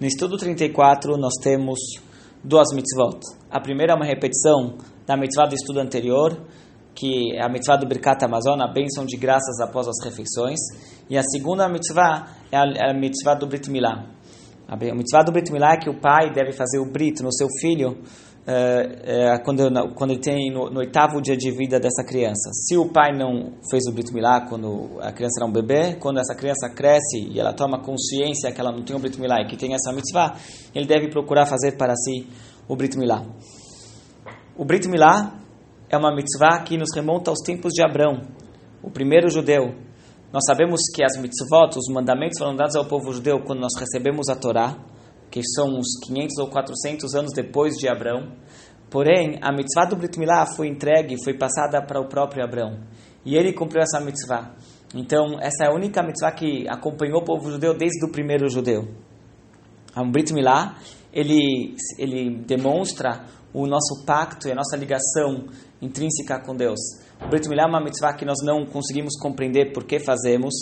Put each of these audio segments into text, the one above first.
No estudo 34, nós temos duas mitzvot. A primeira é uma repetição da mitzvah do estudo anterior, que é a mitzvah do Birkat Amazon, a bênção de graças após as refeições. E a segunda mitzvah é a, é a mitzvah do Brit Milá. A mitzvah do Brit Milá é que o pai deve fazer o Brit no seu filho uh, uh, quando, quando tem no, no, oitavo dia de vida dessa criança. Se o pai não fez o Brit Milá quando a criança era um bebê, quando essa criança cresce e ela toma consciência que ela não tem o Brit Milá e que tem essa mitzvah, ele deve procurar fazer para si o Brit Milá. O Brit Milá é uma mitzvah que nos remonta aos tempos de Abrão, o primeiro judeu. Nós sabemos que as mitzvot, os mandamentos foram dados ao povo judeu quando nós recebemos a Torá, que são uns 500 ou 400 anos depois de Abrão. Porém, a mitzvah do Brit Milá foi entregue, foi passada para o próprio Abrão. E ele cumpriu essa mitzvah. Então, essa é a única mitzvah que acompanhou o povo judeu desde o primeiro judeu. A Brit Milá, ele, ele demonstra o nosso pacto e a nossa ligação intrínseca com Deus. O Brit Milá é uma mitzvah que nós não conseguimos compreender por que fazemos.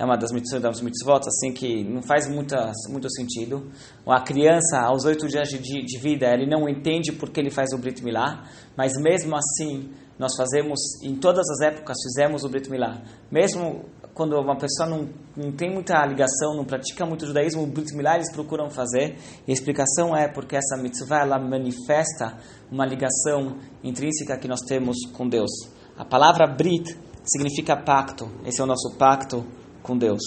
É uma das mitzvot, das mitzvot assim que não faz muita, muito sentido. A criança, aos oito dias de, de, vida, ele não entende por que ele faz o Brit Milá, mas mesmo assim, nós fazemos, em todas as épocas, fizemos o Brit Milá. Mesmo quando uma pessoa não, não tem muita ligação, não pratica muito judaísmo, o Brit Milá eles procuram fazer. E a explicação é porque essa mitzvah ela manifesta uma ligação intrínseca que nós temos com Deus. A palavra Brit significa pacto. Esse é o nosso pacto com Deus.